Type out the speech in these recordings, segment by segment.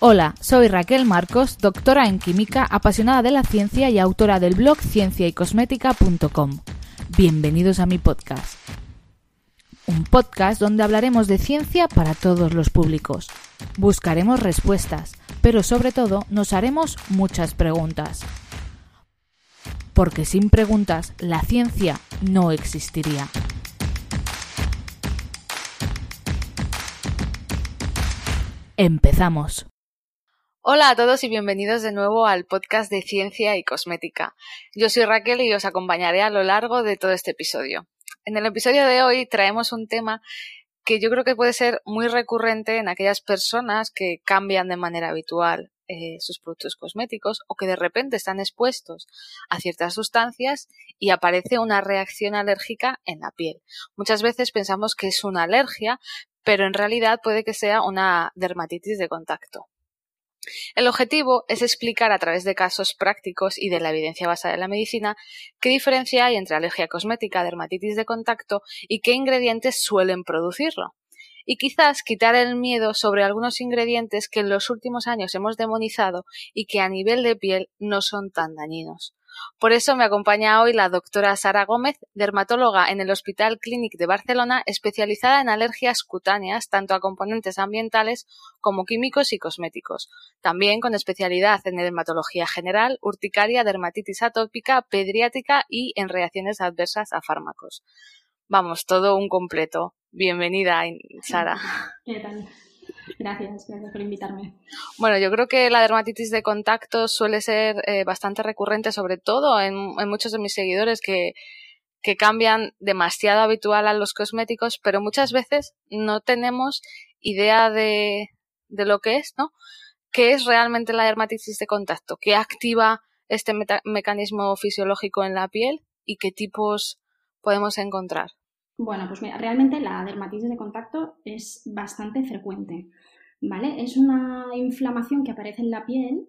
Hola, soy Raquel Marcos, doctora en química, apasionada de la ciencia y autora del blog cienciaycosmética.com. Bienvenidos a mi podcast. Un podcast donde hablaremos de ciencia para todos los públicos. Buscaremos respuestas, pero sobre todo nos haremos muchas preguntas. Porque sin preguntas la ciencia no existiría. Empezamos. Hola a todos y bienvenidos de nuevo al podcast de Ciencia y Cosmética. Yo soy Raquel y os acompañaré a lo largo de todo este episodio. En el episodio de hoy traemos un tema que yo creo que puede ser muy recurrente en aquellas personas que cambian de manera habitual eh, sus productos cosméticos o que de repente están expuestos a ciertas sustancias y aparece una reacción alérgica en la piel. Muchas veces pensamos que es una alergia, pero en realidad puede que sea una dermatitis de contacto. El objetivo es explicar a través de casos prácticos y de la evidencia basada en la medicina qué diferencia hay entre alergia cosmética, dermatitis de contacto y qué ingredientes suelen producirlo. Y quizás quitar el miedo sobre algunos ingredientes que en los últimos años hemos demonizado y que a nivel de piel no son tan dañinos. Por eso me acompaña hoy la doctora Sara Gómez, dermatóloga en el Hospital Clínic de Barcelona, especializada en alergias cutáneas, tanto a componentes ambientales como químicos y cosméticos. También con especialidad en dermatología general, urticaria, dermatitis atópica, pediátrica y en reacciones adversas a fármacos. Vamos, todo un completo. Bienvenida, Sara. ¿Qué tal? Gracias, gracias por invitarme. Bueno, yo creo que la dermatitis de contacto suele ser eh, bastante recurrente, sobre todo en, muchos de mis seguidores que, que cambian demasiado habitual a los cosméticos, pero muchas veces no tenemos idea de, de lo que es, ¿no? ¿Qué es realmente la dermatitis de contacto? ¿Qué activa este mecanismo fisiológico en la piel y qué tipos podemos encontrar? Bueno, pues mira, realmente la dermatitis de contacto es bastante frecuente, ¿vale? Es una inflamación que aparece en la piel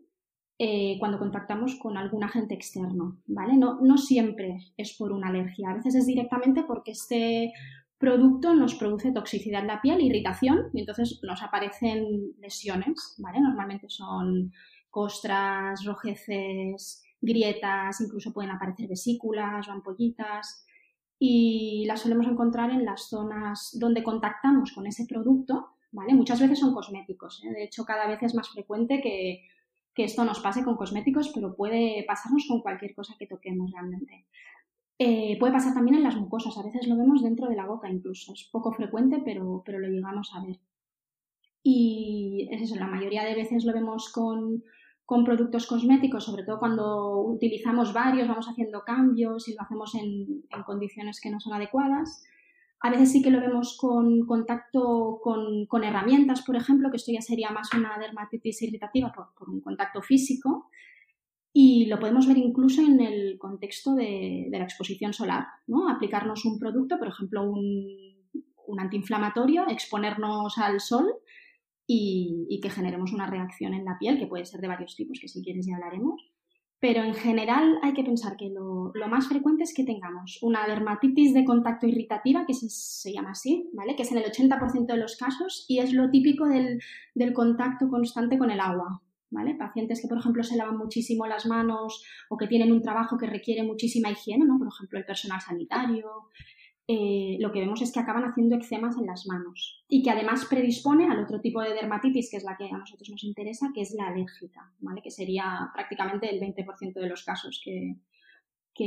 eh, cuando contactamos con algún agente externo, ¿vale? No, siempre es por una alergia, a veces es directamente porque este producto nos produce toxicidad en la piel, irritación, y entonces nos aparecen lesiones, ¿vale? Normalmente son costras, rojeces, grietas, incluso pueden aparecer vesículas o ampollitas y las solemos encontrar en las zonas donde contactamos con ese producto, ¿vale? Muchas veces son cosméticos, ¿eh? de hecho cada vez es más frecuente que, esto nos pase con cosméticos, pero puede pasarnos con cualquier cosa que toquemos realmente. Eh, puede pasar también en las mucosas, a veces lo vemos dentro de la boca incluso, es poco frecuente, pero, pero lo llegamos a ver. Y es eso, la mayoría de veces lo vemos con, con productos cosméticos, sobre todo cuando utilizamos varios, vamos haciendo cambios y lo hacemos en, condiciones que no son adecuadas. A veces sí que lo vemos con contacto con, herramientas, por ejemplo, que esto ya sería más una dermatitis irritativa por, un contacto físico. Y lo podemos ver incluso en el contexto de, la exposición solar, ¿no? Aplicarnos un producto, por ejemplo, un, un antiinflamatorio, exponernos al sol y, que generemos una reacción en la piel, que puede ser de varios tipos, que si quieres ya hablaremos. Pero en general hay que pensar que lo, más frecuente es que tengamos una dermatitis de contacto irritativa, que se, llama así, ¿vale? Que es en el 80% de los casos y es lo típico del, del contacto constante con el agua, ¿vale? Pacientes que, por ejemplo, se lavan muchísimo las manos o que tienen un trabajo que requiere muchísima higiene, ¿no? Por ejemplo, el personal sanitario, eh, lo que vemos es que acaban haciendo eczemas en las manos y que además predispone al otro tipo de dermatitis, que es la que a nosotros nos interesa, que es la alérgica, ¿vale? que sería prácticamente el 20% de los casos que,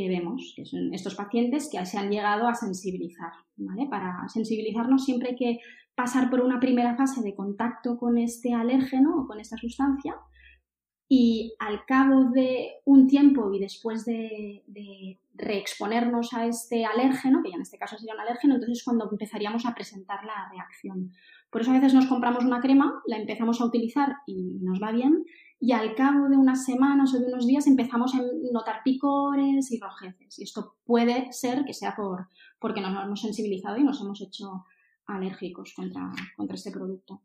vemos, que son estos pacientes que se han llegado a sensibilizar. ¿vale? Para sensibilizarnos siempre hay que pasar por una primera fase de contacto con este alérgeno o con esta sustancia y al cabo de un tiempo y después de, reexponernos a este alérgeno, que ya en este caso sería un alérgeno, entonces es cuando empezaríamos a presentar la reacción. Por eso a veces nos compramos una crema, la empezamos a utilizar y nos va bien, y al cabo de unas semanas o de unos días empezamos a notar picores y rojeces. Y esto puede ser que sea por, porque nos hemos sensibilizado y nos hemos hecho alérgicos contra, contra este producto.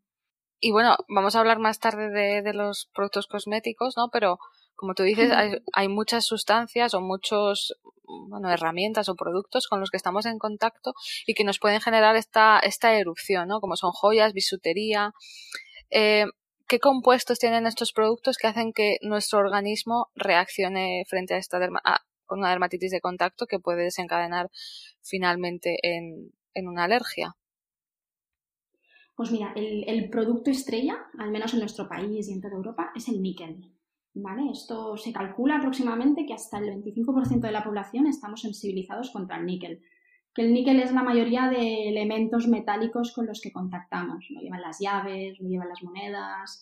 Y bueno, vamos a hablar más tarde de, los productos cosméticos, ¿no? Pero como tú dices, hay, muchas sustancias o muchos, bueno, herramientas o productos con los que estamos en contacto y que nos pueden generar esta, esta erupción, ¿no? Como son joyas, bisutería. Eh, ¿Qué compuestos tienen estos productos que hacen que nuestro organismo reaccione frente a esta con una dermatitis de contacto que puede desencadenar finalmente en una alergia? Pues mira, el, producto estrella, al menos en nuestro país y en toda Europa, es el níquel. ¿Vale? Esto se calcula aproximadamente que hasta el 25% de la población estamos sensibilizados contra el níquel. Que el níquel es la mayoría de elementos metálicos con los que contactamos. Lo llevan las llaves, lo llevan las monedas,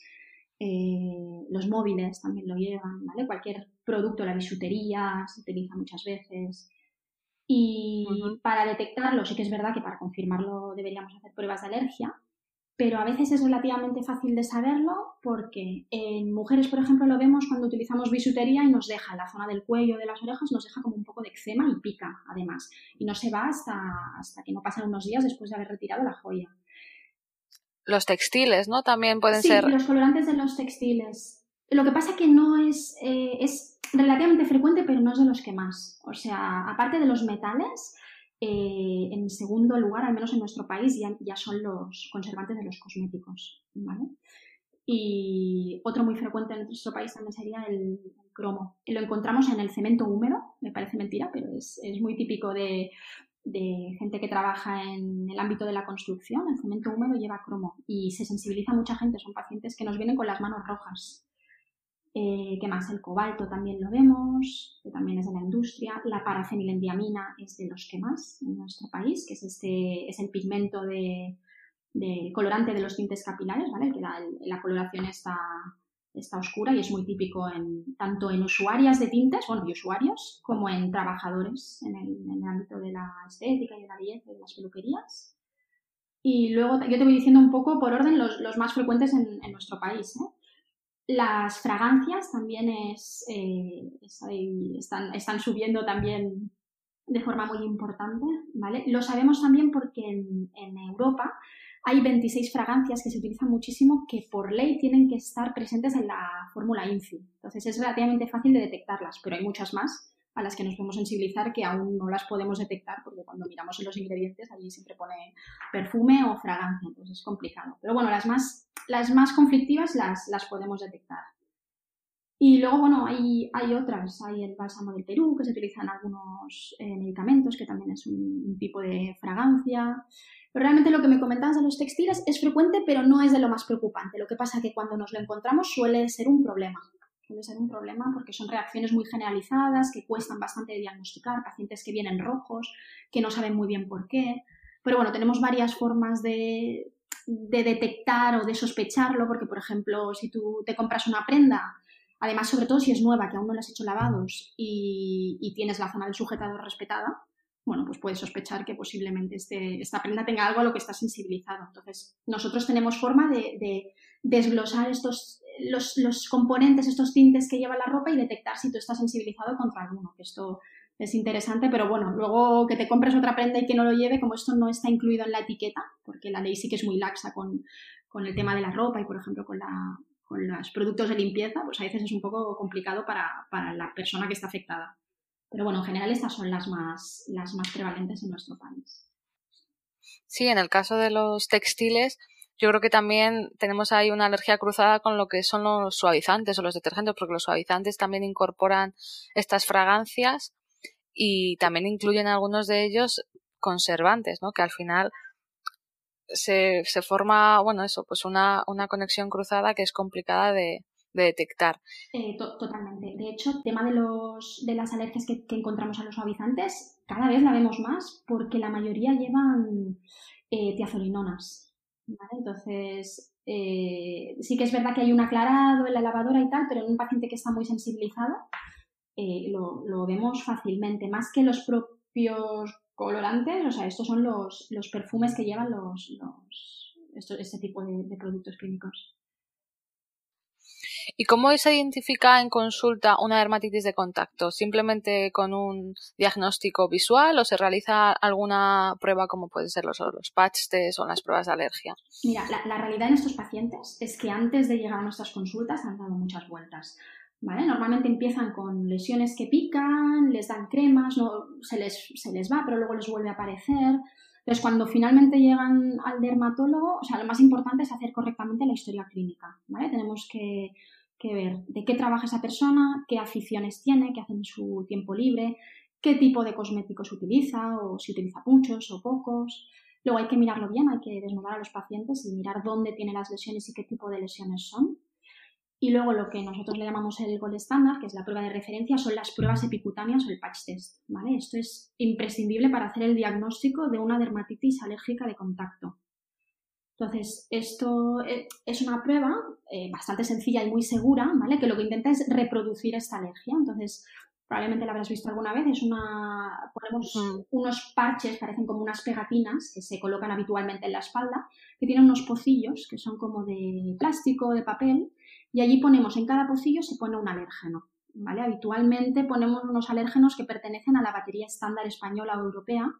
eh, los móviles también lo llevan, ¿vale? Cualquier producto, la bisutería se utiliza muchas veces. Y para detectarlo, sí que es verdad que para confirmarlo deberíamos hacer pruebas de alergia, pero a veces es relativamente fácil de saberlo porque en mujeres, por ejemplo, lo vemos cuando utilizamos bisutería y nos deja en la zona del cuello, de las orejas, nos deja como un poco de eczema y pica, además. Y no se va hasta, hasta que no pasan unos días después de haber retirado la joya. Los textiles, ¿no? También pueden sí, ser. los colorantes de los textiles. Lo que pasa que no es, eh, es relativamente frecuente, pero no es de los que más. O sea, aparte de los metales, eh, en segundo lugar, al menos en nuestro país, ya, son los conservantes de los cosméticos. Y otro muy frecuente en nuestro país también sería el, cromo. Lo encontramos en el cemento húmedo, me parece mentira, pero es, muy típico de, gente que trabaja en el ámbito de la construcción. El cemento húmedo lleva cromo y se sensibiliza mucha gente. Son pacientes que nos vienen con las manos rojas eh, ¿Qué más? El cobalto también lo vemos, que también es de la industria. La parafenilendiamina es de los que más en nuestro país, que es, este, es el pigmento de, colorante de los tintes capilares, ¿vale? Que la coloración está, está oscura y es muy típico en, tanto en usuarias de tintes, bueno, y usuarios, como en trabajadores en el, ámbito de la estética y de la belleza y de las peluquerías. Y luego yo te voy diciendo un poco por orden los, los más frecuentes en, en nuestro país. ¿eh? Las fragancias también es, eh, están, subiendo también de forma muy importante, ¿vale? Lo sabemos también porque en, en, Europa hay 26 fragancias que se utilizan muchísimo que por ley tienen que estar presentes en la fórmula INFI. Entonces es relativamente fácil de detectarlas, pero hay muchas más a las que nos podemos sensibilizar que aún no las podemos detectar porque cuando miramos en los ingredientes allí siempre pone perfume o fragancia, entonces es complicado. Pero bueno, las más, las más conflictivas las, las podemos detectar. Y luego, bueno, hay, hay otras. Hay el bálsamo del Perú, que se utiliza en algunos eh, medicamentos, que también es un, tipo de fragancia. Pero realmente lo que me comentabas de los textiles es frecuente, pero no es de lo más preocupante. Lo que pasa es que cuando nos lo encontramos suele ser un problema suele ser un problema porque son reacciones muy generalizadas, que cuestan bastante de diagnosticar, pacientes que vienen rojos, que no saben muy bien por qué. Pero bueno, tenemos varias formas de, detectar o de sospecharlo, porque por ejemplo, si tú te compras una prenda, además sobre todo si es nueva, que aún no la has hecho lavados y, tienes la zona del sujetador respetada, bueno, pues puedes sospechar que posiblemente este, esta prenda tenga algo a lo que está sensibilizado. Entonces, nosotros tenemos forma de desglosar estos, los, componentes, estos tintes que lleva la ropa y detectar si tú estás sensibilizado contra alguno, que esto es interesante, pero bueno, luego que te compres otra prenda y que no lo lleve, como esto no está incluido en la etiqueta, porque la ley sí que es muy laxa con, el tema de la ropa y, por ejemplo, con, la, con los productos de limpieza, pues a veces es un poco complicado para, para la persona que está afectada. Pero bueno, en general estas son las más, las más prevalentes en nuestro país. Sí, en el caso de los textiles, yo creo que también tenemos ahí una alergia cruzada con lo que son los suavizantes o los detergentes, porque los suavizantes también incorporan estas fragancias y también incluyen algunos de ellos conservantes, ¿no? Que al final se, se forma, bueno, eso, pues una, una conexión cruzada que es complicada de, detectar. Eh, totalmente. De hecho, el tema de, los, de las alergias que, que, encontramos a los suavizantes, cada vez la vemos más porque la mayoría llevan eh, tiazolinonas. Entonces, Eh, sí que es verdad que hay un aclarado en la lavadora y tal, pero en un paciente que está muy sensibilizado eh, lo, vemos fácilmente, más que los propios colorantes, o sea, estos son los, los perfumes que llevan los, los este tipo de productos clínicos. ¿Y cómo se identifica en consulta una dermatitis de contacto? ¿Simplemente con un diagnóstico visual o se realiza alguna prueba como pueden ser los, los patch test o las pruebas de alergia? Mira, la, realidad en estos pacientes es que antes de llegar a nuestras consultas han dado muchas vueltas. ¿Vale? Normalmente empiezan con lesiones que pican, les dan cremas, no, se, les, se les va, pero luego les vuelve a aparecer. Entonces, cuando finalmente llegan al dermatólogo, o sea, lo más importante es hacer correctamente la historia clínica, ¿vale? Tenemos que que ver de qué trabaja esa persona, qué aficiones tiene, qué hace en su tiempo libre, qué tipo de cosméticos utiliza o si utiliza muchos o pocos. Luego hay que mirarlo bien, hay que desnudar a los pacientes y mirar dónde tiene las lesiones y qué tipo de lesiones son. Y luego lo que nosotros le llamamos el gold estándar, que es la prueba de referencia, son las pruebas epicutáneas o el patch test. ¿vale? Esto es imprescindible para hacer el diagnóstico de una dermatitis alérgica de contacto. Entonces, esto eh, es una prueba eh, bastante sencilla y muy segura, ¿vale? Que lo que intenta es reproducir esta alergia. Entonces, probablemente la habrás visto alguna vez, es una, ponemos unos parches, parecen como unas pegatinas que se colocan habitualmente en la espalda, que tienen unos pocillos que son como de plástico, de papel, y allí ponemos, en cada pocillo se pone un alérgeno. ¿Vale? Habitualmente ponemos unos alérgenos que pertenecen a la batería estándar española o europea,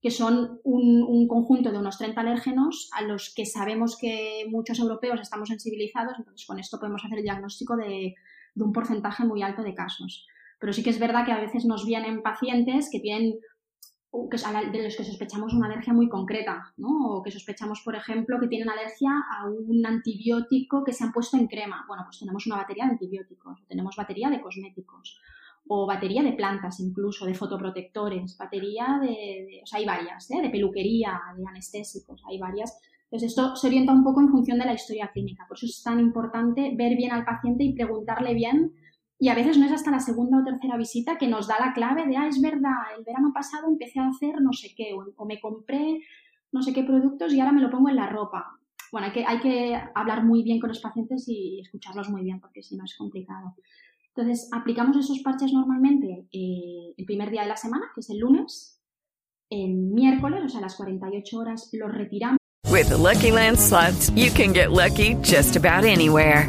que son un, conjunto de unos 30 alérgenos a los que sabemos que muchos europeos estamos sensibilizados, entonces con esto podemos hacer el diagnóstico de, un porcentaje muy alto de casos. Pero sí que es verdad que a veces nos vienen pacientes que tienen de los que sospechamos una alergia muy concreta, ¿no? O que sospechamos, por ejemplo, que tienen alergia a un antibiótico que se han puesto en crema. Bueno, pues tenemos una batería de antibióticos, tenemos batería de cosméticos, o batería de plantas incluso, de fotoprotectores, batería de, o sea, hay varias, ¿eh? de peluquería, de anestésicos, hay varias. Entonces esto se orienta un poco en función de la historia clínica, por eso es tan importante ver bien al paciente y preguntarle bien y a veces no es hasta la segunda o tercera visita que nos da la clave de, ah, es verdad, el verano pasado empecé a hacer no sé qué, o, me compré no sé qué productos y ahora me lo pongo en la ropa. Bueno, hay que, hay que hablar muy bien con los pacientes y escucharlos muy bien, porque si no es complicado. Entonces, aplicamos esos parches normalmente eh, el primer día de la semana, que es el lunes. El miércoles, o sea, a las 48 horas, los retiramos. With the Lucky Land slots, you can get lucky just about anywhere.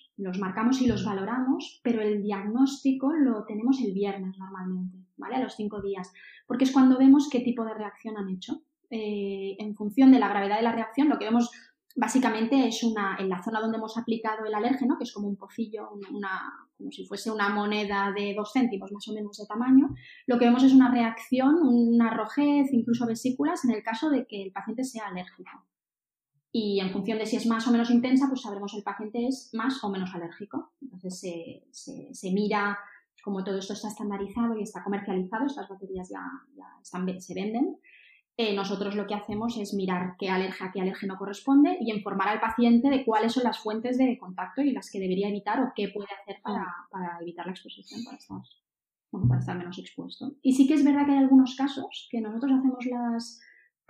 Los marcamos y los valoramos, pero el diagnóstico lo tenemos el viernes normalmente, ¿vale? A los cinco días. Porque es cuando vemos qué tipo de reacción han hecho. Eh, en función de la gravedad de la reacción, lo que vemos básicamente es una, en la zona donde hemos aplicado el alérgeno, que es como un pocillo, una, como si fuese una moneda de dos céntimos más o menos de tamaño, lo que vemos es una reacción, una rojez, incluso vesículas, en el caso de que el paciente sea alérgico. Y en función de si es más o menos intensa, pues sabremos si el paciente es más o menos alérgico. Entonces se, se, mira, como todo esto está estandarizado y está comercializado, estas baterías ya, ya están, se venden, eh, nosotros lo que hacemos es mirar qué alergia, qué alérgeno corresponde y informar al paciente de cuáles son las fuentes de contacto y las que debería evitar o qué puede hacer para, mm. evitar la exposición, para estar, para estar menos expuesto. Y sí que es verdad que hay algunos casos que nosotros hacemos las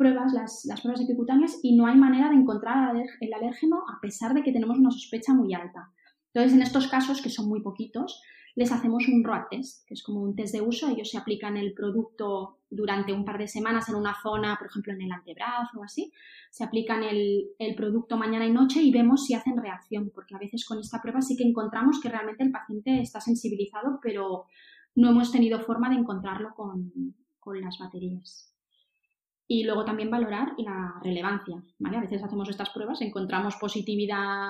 pruebas, las, las pruebas epicutáneas y no hay manera de encontrar el alérgeno a pesar de que tenemos una sospecha muy alta. Entonces, en estos casos, que son muy poquitos, les hacemos un ROAD test, que es como un test de uso. Ellos se aplican el producto durante un par de semanas en una zona, por ejemplo, en el antebrazo o así. Se aplican el, el producto mañana y noche y vemos si hacen reacción, porque a veces con esta prueba sí que encontramos que realmente el paciente está sensibilizado, pero no hemos tenido forma de encontrarlo con, con las baterías. Y luego también valorar la relevancia, ¿vale? A veces hacemos estas pruebas, encontramos positividad,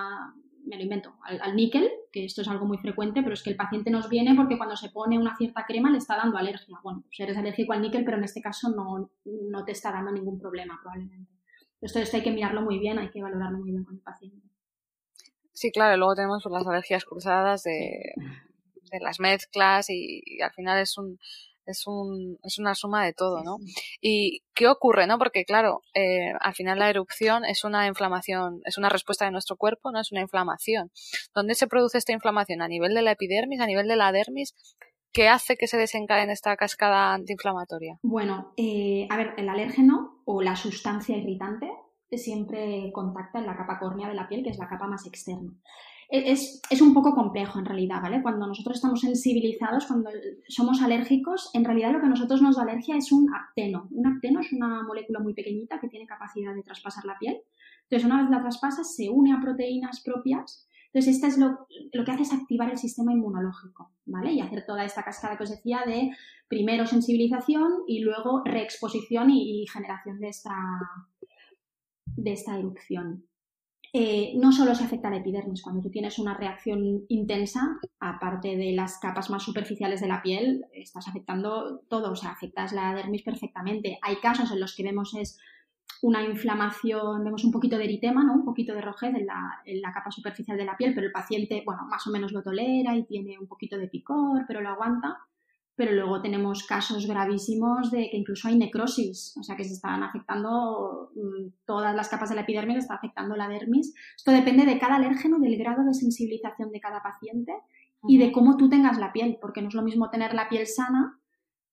me lo invento, al, níquel, que esto es algo muy frecuente, pero es que el paciente nos viene porque cuando se pone una cierta crema le está dando alergia. Bueno, pues eres alérgico al níquel, pero en este caso no, no te está dando ningún problema probablemente. Esto, esto hay que mirarlo muy bien, hay que valorarlo muy bien con el paciente. Sí, claro, luego tenemos las alergias cruzadas de, de las mezclas y, al final es un, es, un, es una suma de todo, ¿no? ¿Y qué ocurre, no? Porque, claro, eh, al final la erupción es una inflamación, es una respuesta de nuestro cuerpo, ¿no? Es una inflamación. ¿Dónde se produce esta inflamación? ¿A nivel de la epidermis, a nivel de la dermis? ¿Qué hace que se desencadene esta cascada antiinflamatoria? Bueno, eh, a ver, el alérgeno o la sustancia irritante siempre contacta en la capa córnea de la piel, que es la capa más externa es, es, un poco complejo en realidad, ¿vale? Cuando nosotros estamos sensibilizados, cuando somos alérgicos, en realidad lo que a nosotros nos da alergia es un apteno. Un apteno es una molécula muy pequeñita que tiene capacidad de traspasar la piel. Entonces, una vez la traspasas, se une a proteínas propias. Entonces, esta es lo, lo que hace es activar el sistema inmunológico, ¿vale? Y hacer toda esta cascada que os decía de primero sensibilización y luego reexposición y, y generación de esta, de esta erupción. Eh, no solo se afecta la epidermis, cuando tú tienes una reacción intensa, aparte de las capas más superficiales de la piel, estás afectando todo, o sea, afectas la dermis perfectamente. Hay casos en los que vemos es una inflamación, vemos un poquito de eritema, ¿no? un poquito de rojez en la, en la capa superficial de la piel, pero el paciente, bueno, más o menos lo tolera y tiene un poquito de picor, pero lo aguanta pero luego tenemos casos gravísimos de que incluso hay necrosis, o sea que se están afectando mm, todas las capas de la epidermis, está afectando la dermis. Esto depende de cada alérgeno, del grado de sensibilización de cada paciente y de cómo tú tengas la piel, porque no es lo mismo tener la piel sana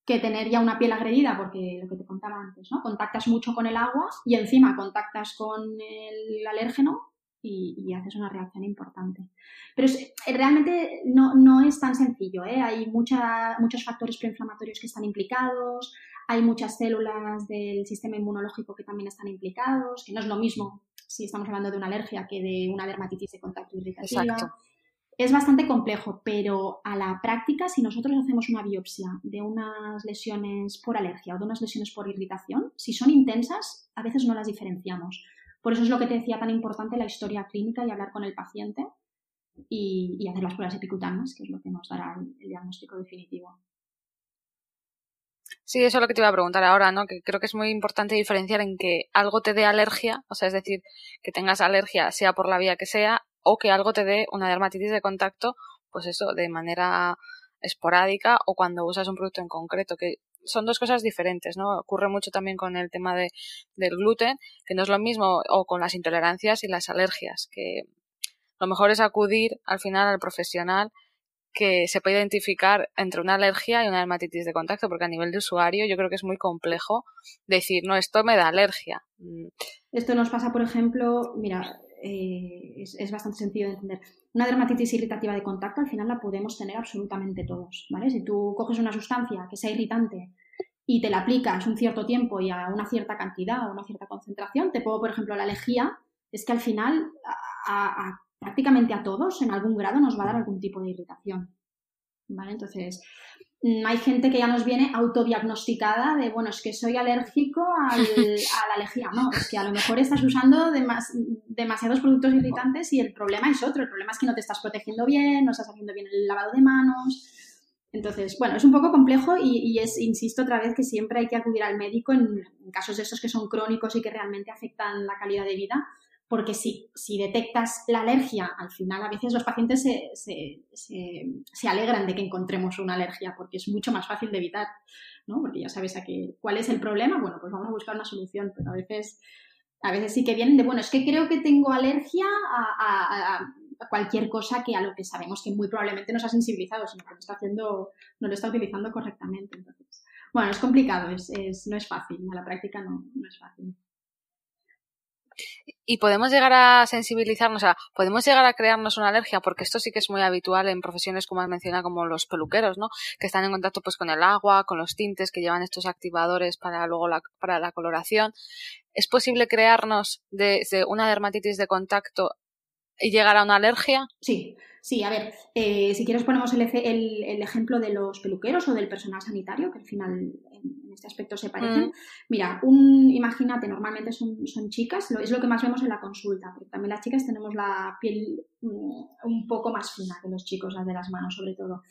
que tener ya una piel agredida, porque lo que te contaba antes, ¿no? Contactas mucho con el agua y encima contactas con el alérgeno y, haces una reacción importante. Pero eh, realmente no, no, es tan sencillo. ¿eh? Hay mucha, muchos factores preinflamatorios que están implicados, hay muchas células del sistema inmunológico que también están implicados, que no es lo mismo si estamos hablando de una alergia que de una dermatitis de contacto irritativa. Exacto. Es bastante complejo, pero a la práctica, si nosotros hacemos una biopsia de unas lesiones por alergia o de unas lesiones por irritación, si son intensas, a veces no las diferenciamos por eso es lo que te decía tan importante la historia clínica y hablar con el paciente y, hacer las pruebas epicutanas, que es lo que nos dará el, diagnóstico definitivo. Sí, eso es lo que te iba a preguntar ahora, ¿no? Que creo que es muy importante diferenciar en que algo te dé alergia, o sea, es decir, que tengas alergia sea por la vía que sea, o que algo te dé una dermatitis de contacto, pues eso, de manera esporádica o cuando usas un producto en concreto, que son dos cosas diferentes, ¿no? Ocurre mucho también con el tema de, del gluten, que no es lo mismo, o con las intolerancias y las alergias, que lo mejor es acudir al final al profesional que se puede identificar entre una alergia y una dermatitis de contacto, porque a nivel de usuario yo creo que es muy complejo decir, no, esto me da alergia. Mm. Esto nos pasa, por ejemplo, mira, eh, es, bastante sencillo de entender. Una dermatitis irritativa de contacto al final la podemos tener absolutamente todos, ¿vale? Si tú coges una sustancia que sea irritante y te la aplicas un cierto tiempo y a una cierta cantidad o una cierta concentración, te puedo, por ejemplo, la lejía, es que al final prácticamente a todos en algún grado nos va a dar algún tipo de irritación, ¿vale? Entonces, hay gente que ya nos viene autodiagnosticada de, bueno, es que soy alérgico a la alergia. No, es que a lo mejor estás usando demasiados productos irritantes y el problema es otro. El problema es que no te estás protegiendo bien, no estás haciendo bien el lavado de manos. Entonces, bueno, es un poco complejo y, es, insisto otra vez, que siempre hay que acudir al médico en, en casos de estos que son crónicos y que realmente afectan la calidad de vida porque si, si detectas la alergia, al final a veces los pacientes se, se, se, alegran de que encontremos una alergia porque es mucho más fácil de evitar, ¿no? Porque ya sabes a qué, cuál es el problema, bueno, pues vamos a buscar una solución, pero a veces, a veces sí que vienen de, bueno, es que creo que tengo alergia a, cualquier cosa que a lo que sabemos que muy probablemente nos ha sensibilizado, sino que lo está haciendo, no lo está utilizando correctamente. Entonces, bueno, es complicado, es, es, no es fácil, a la práctica no, no es fácil. Y podemos llegar a sensibilizarnos, o sea, podemos llegar a crearnos una alergia, porque esto sí que es muy habitual en profesiones como has mencionado, como los peluqueros, ¿no? Que están en contacto pues con el agua, con los tintes, que llevan estos activadores para luego la, para la coloración. ¿Es posible crearnos desde una dermatitis de contacto y llegar a una alergia? Sí, sí, a ver, eh, si quieres ponemos el, el, ejemplo de los peluqueros o del personal sanitario, que al final en este aspecto se parecen. Mm. Mira, un, imagínate, normalmente son, son chicas, es lo que más vemos en la consulta, porque también las chicas tenemos la piel mm, un poco más fina que los chicos, las de las manos sobre todo.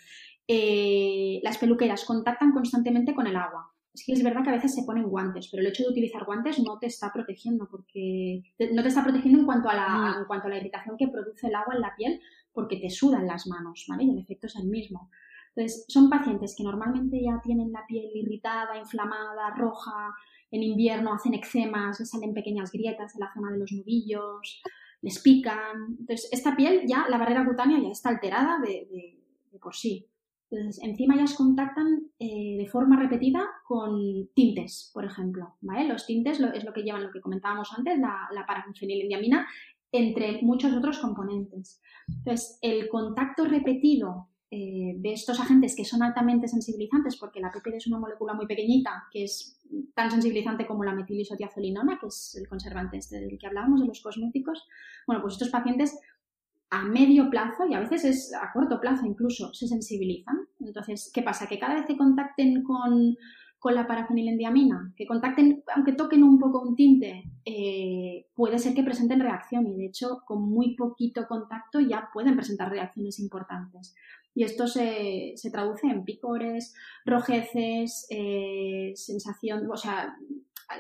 Eh, las peluqueras contactan constantemente con el agua. Es que es verdad que a veces se ponen guantes, pero el hecho de utilizar guantes no te está protegiendo porque no te está protegiendo en cuanto a la, mm. en cuanto a la irritación que produce el agua en la piel porque te sudan las manos, ¿vale? Y el efecto es el mismo. Entonces, son pacientes que normalmente ya tienen la piel irritada, inflamada, roja, en invierno hacen eczemas, les salen pequeñas grietas en la zona de los nubillos, les pican. Entonces, esta piel ya, la barrera cutánea ya está alterada de, por sí. Entonces, encima ellas contactan eh, de forma repetida con tintes, por ejemplo. ¿vale? Los tintes es lo que llevan, lo que comentábamos antes, la, la parafenilindiamina, entre muchos otros componentes. Entonces, el contacto repetido eh, de estos agentes que son altamente sensibilizantes, porque la PPD es una molécula muy pequeñita que es tan sensibilizante como la metilisotiazolinona, que es el conservante este del que hablábamos de los cosméticos, bueno, pues estos pacientes a medio plazo y a veces es a corto plazo incluso se sensibilizan. Entonces, ¿qué pasa? Que cada vez que contacten con con la parafenilendiamina, que contacten, aunque toquen un poco un tinte, eh, puede ser que presenten reacción y de hecho con muy poquito contacto ya pueden presentar reacciones importantes. Y esto se, traduce en picores, rojeces, eh, sensación, o sea,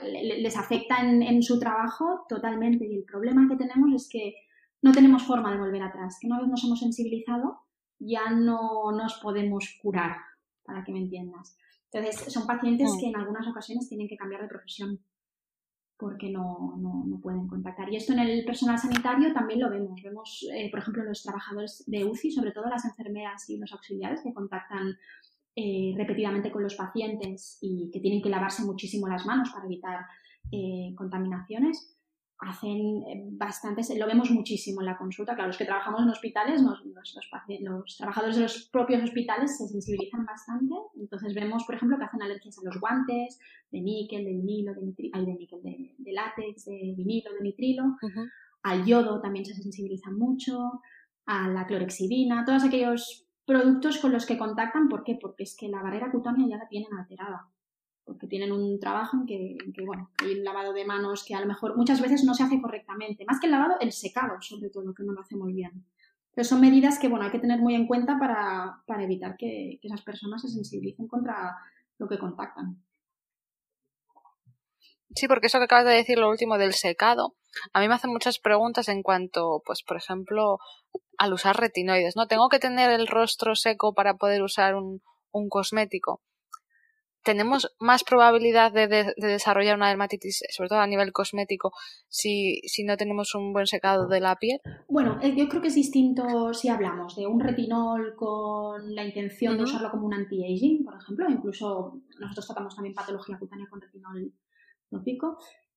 les afecta en, en, su trabajo totalmente. Y el problema que tenemos es que no tenemos forma de volver atrás, que una vez nos hemos sensibilizado ya no nos podemos curar, para que me entiendas. Entonces, son pacientes mm. que en algunas ocasiones tienen que cambiar de profesión porque no, no, pueden contactar. Y esto en el personal sanitario también lo vemos. Vemos, eh, por ejemplo, los trabajadores de UCI, sobre todo las enfermeras y los auxiliares que contactan eh, repetidamente con los pacientes y que tienen que lavarse muchísimo las manos para evitar eh, contaminaciones hacen eh, bastantes, lo vemos muchísimo en la consulta, claro, los que trabajamos en hospitales, los, los, trabajadores de los propios hospitales se sensibilizan bastante, entonces vemos, por ejemplo, que hacen alergias a los guantes, de níquel, de vinilo, de, nitrilo, de níquel, de, látex, de vinilo, de nitrilo, al yodo también se sensibilizan mucho, a la clorexidina, todos aquellos productos con los que contactan, ¿por qué? Porque es que la barrera cutánea ya la tienen alterada porque tienen un trabajo en que, bueno, hay un lavado de manos que a lo mejor muchas veces no se hace correctamente. Más que el lavado, el secado, sobre todo, que no lo hace muy bien. Pero son medidas que, bueno, hay que tener muy en cuenta para, evitar que, esas personas se sensibilicen contra lo que contactan. Sí, porque eso que acabas de decir, lo último del secado, a mí me hacen muchas preguntas en cuanto, pues, por ejemplo, al usar retinoides, ¿no? ¿Tengo que tener el rostro seco para poder usar un, un cosmético? Tenemos más probabilidad de, desarrollar una dermatitis, sobre todo a nivel cosmético, si, no tenemos un buen secado de la piel? Bueno, eh, yo creo que es distinto si hablamos de un retinol con la intención de usarlo como un anti-aging, por ejemplo, incluso nosotros tratamos también patología cutánea con retinol tópico.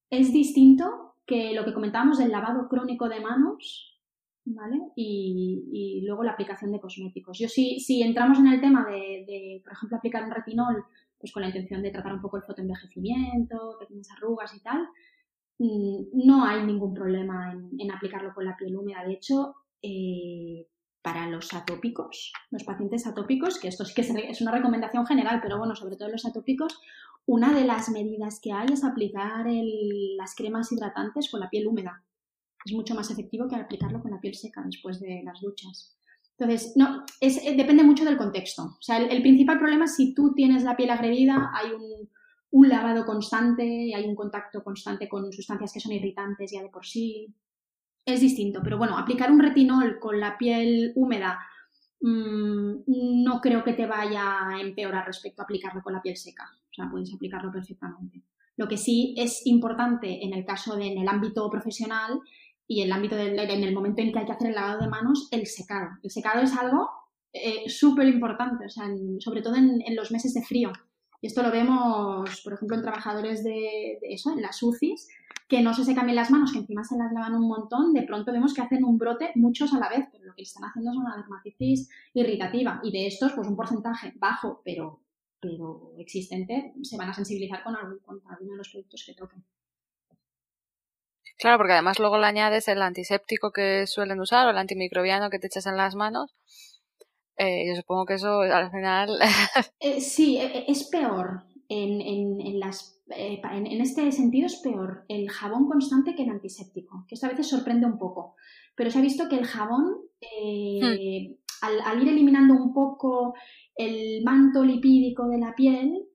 Es distinto que lo que comentábamos del lavado crónico de manos, ¿vale? Y, luego la aplicación de cosméticos. Yo si, si entramos en el tema de, de, por ejemplo, aplicar un retinol pues con la intención de tratar un poco el fotoenvejecimiento, pequeñas arrugas y tal, mm, no hay ningún problema en, aplicarlo con la piel húmeda. De hecho, eh, para los atópicos, los pacientes atópicos, que esto sí que es una recomendación general, pero bueno, sobre todo los atópicos, una de las medidas que hay es aplicar las cremas hidratantes con la piel húmeda. Es mucho más efectivo que aplicarlo con la piel seca después de las duchas. Entonces, no, es, eh, depende mucho del contexto. O sea, el, principal problema es si tú tienes la piel agredida, hay un, lavado constante, hay un contacto constante con sustancias que son irritantes ya de por sí. Es distinto, pero bueno, aplicar un retinol con la piel húmeda mm, no creo que te vaya a empeorar respecto a aplicarlo con la piel seca. O sea, puedes aplicarlo perfectamente. Lo que sí es importante en el caso de en el ámbito profesional y en el ámbito del, en el momento en que hay que hacer el lavado de manos, el secado. El secado es algo eh, súper importante, o sea, sobre todo en, los meses de frío. Y esto lo vemos, por ejemplo, en trabajadores de, eso, en las UCIs, que no se secan bien las manos, que encima se las lavan un montón, de pronto vemos que hacen un brote muchos a la vez, pero lo que están haciendo es una dermatitis irritativa y de estos, pues un porcentaje bajo, pero, pero existente, se van a sensibilizar con, algún, con alguno de los productos que toquen. Claro, porque además luego le añades el antiséptico que suelen usar o el antimicrobiano que te echas en las manos. Eh, yo supongo que eso al final. Eh, sí, e, e, es peor. En, en, las, eh, en, este sentido es peor el jabón constante que el antiséptico, que esto a veces sorprende un poco. Pero se ha visto que el jabón, hmm. al, al, ir eliminando un poco el manto lipídico de la piel,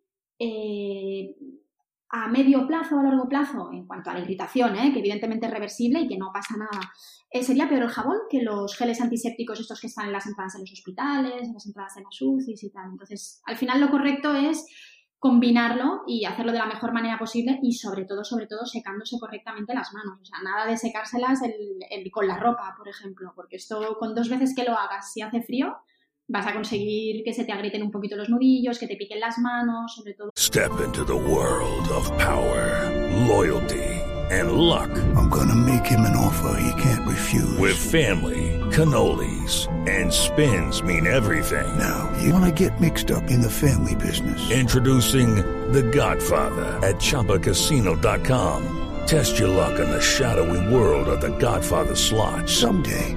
a medio plazo o a largo plazo, en cuanto a la irritación, ¿eh? que evidentemente es reversible y que no pasa nada, eh, sería peor el jabón que los geles antisépticos estos que están en las entradas en los hospitales, en las entradas en las UCIs y tal. Entonces, al final lo correcto es combinarlo y hacerlo de la mejor manera posible y sobre todo, sobre todo, secándose correctamente las manos. O sea, nada de secárselas con la ropa, por ejemplo, porque esto con dos veces que lo hagas, si hace frío, vas a conseguir que se te agrieten un poquito los nudillos, que te piquen las manos, sobre todo. Step into the world of power, loyalty and luck. I'm gonna make him an offer he can't refuse. With family, cannolis and spins mean everything. Now, you wanna get mixed up in the family business. Introducing The Godfather at chapacasino.com. Test your luck in the shadowy world of The Godfather slot. Someday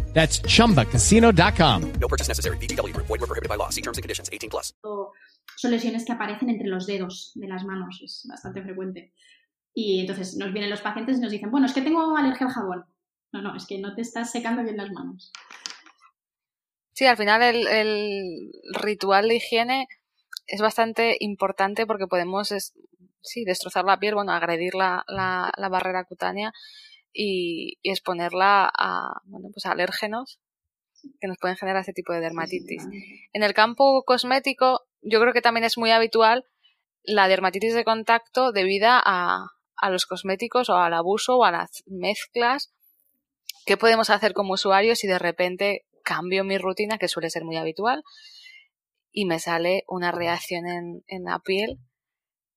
That's chumbacasino.com. No purchase necessary. BGW. Void were prohibited by law. See terms and conditions 18 plus. Son lesiones que aparecen entre los dedos de las manos. Es bastante frecuente. Y entonces nos vienen los pacientes y nos dicen, bueno, es que tengo alergia al jabón. No, no, es que no te estás secando bien las manos. Sí, al final el, el ritual de higiene es bastante importante porque podemos sí, destrozar la piel, bueno, agredir la, la, la barrera cutánea y, y, exponerla a, bueno, pues a alérgenos que nos pueden generar ese tipo de dermatitis. En el campo cosmético, yo creo que también es muy habitual la dermatitis de contacto debida a, a los cosméticos o al abuso o a las mezclas. ¿Qué podemos hacer como usuarios si de repente cambio mi rutina, que suele ser muy habitual, y me sale una reacción en, en la piel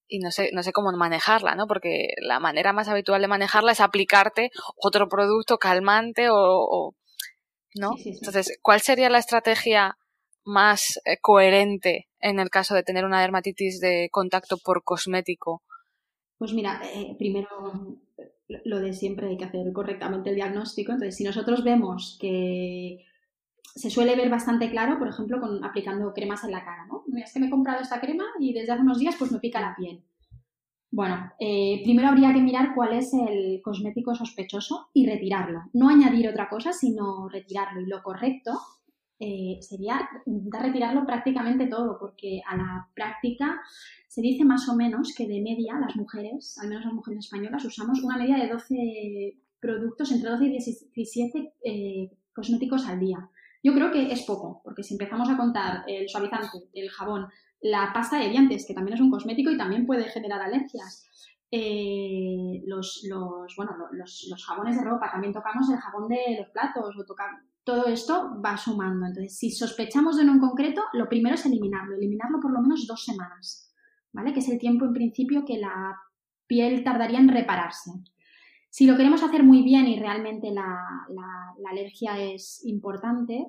y no sé, no sé cómo manejarla, ¿no? Porque la manera más habitual de manejarla es aplicarte otro producto calmante o, ¿no? Entonces, ¿cuál sería la estrategia más eh, coherente en el caso de tener una dermatitis de contacto por cosmético? Pues mira, eh, primero lo de siempre hay que hacer correctamente el diagnóstico. Entonces, si nosotros vemos que se suele ver bastante claro, por ejemplo, con aplicando cremas en la cara, ¿no? Es que me he comprado esta crema y desde hace unos días pues me pica la piel. Bueno, eh, primero habría que mirar cuál es el cosmético sospechoso y retirarlo. No añadir otra cosa, sino retirarlo. Y lo correcto eh, sería intentar retirarlo prácticamente todo, porque a la práctica se dice más o menos que de media las mujeres, al menos las mujeres españolas, usamos una media de 12 productos, entre 12 y 17 eh, cosméticos al día. Yo creo que es poco, porque si empezamos a contar el suavizante, el jabón, la pasta de dientes, que también es un cosmético y también puede generar alergias, eh, los, los, bueno, los, jabones de ropa, también tocamos el jabón de los platos, o todo esto va sumando. Entonces, si sospechamos de uno en concreto, lo primero es eliminarlo, eliminarlo por lo menos dos semanas, ¿vale? Que es el tiempo en principio que la piel tardaría en repararse. Si lo queremos hacer muy bien y realmente la, alergia es importante,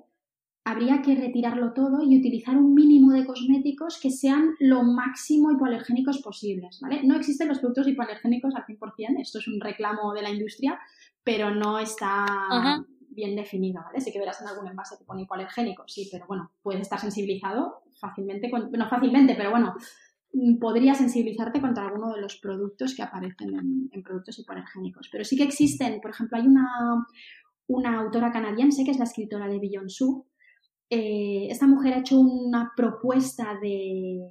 habría que retirarlo todo y utilizar un mínimo de cosméticos que sean lo máximo hipoalergénicos posibles, ¿vale? No existen los productos hipoalergénicos al 100%, esto es un reclamo de la industria, pero no está bien definido, ¿vale? Sí que verás en algún envase que pone hipoalergénico, sí, pero bueno, puede estar sensibilizado fácilmente, no fácilmente, pero bueno, podría sensibilizarte contra alguno de los productos que aparecen en, productos hipoalergénicos. Pero sí que existen, por ejemplo, hay una, una autora canadiense que es la escritora de Beyond Soup, eh, esta mujer ha hecho una propuesta de,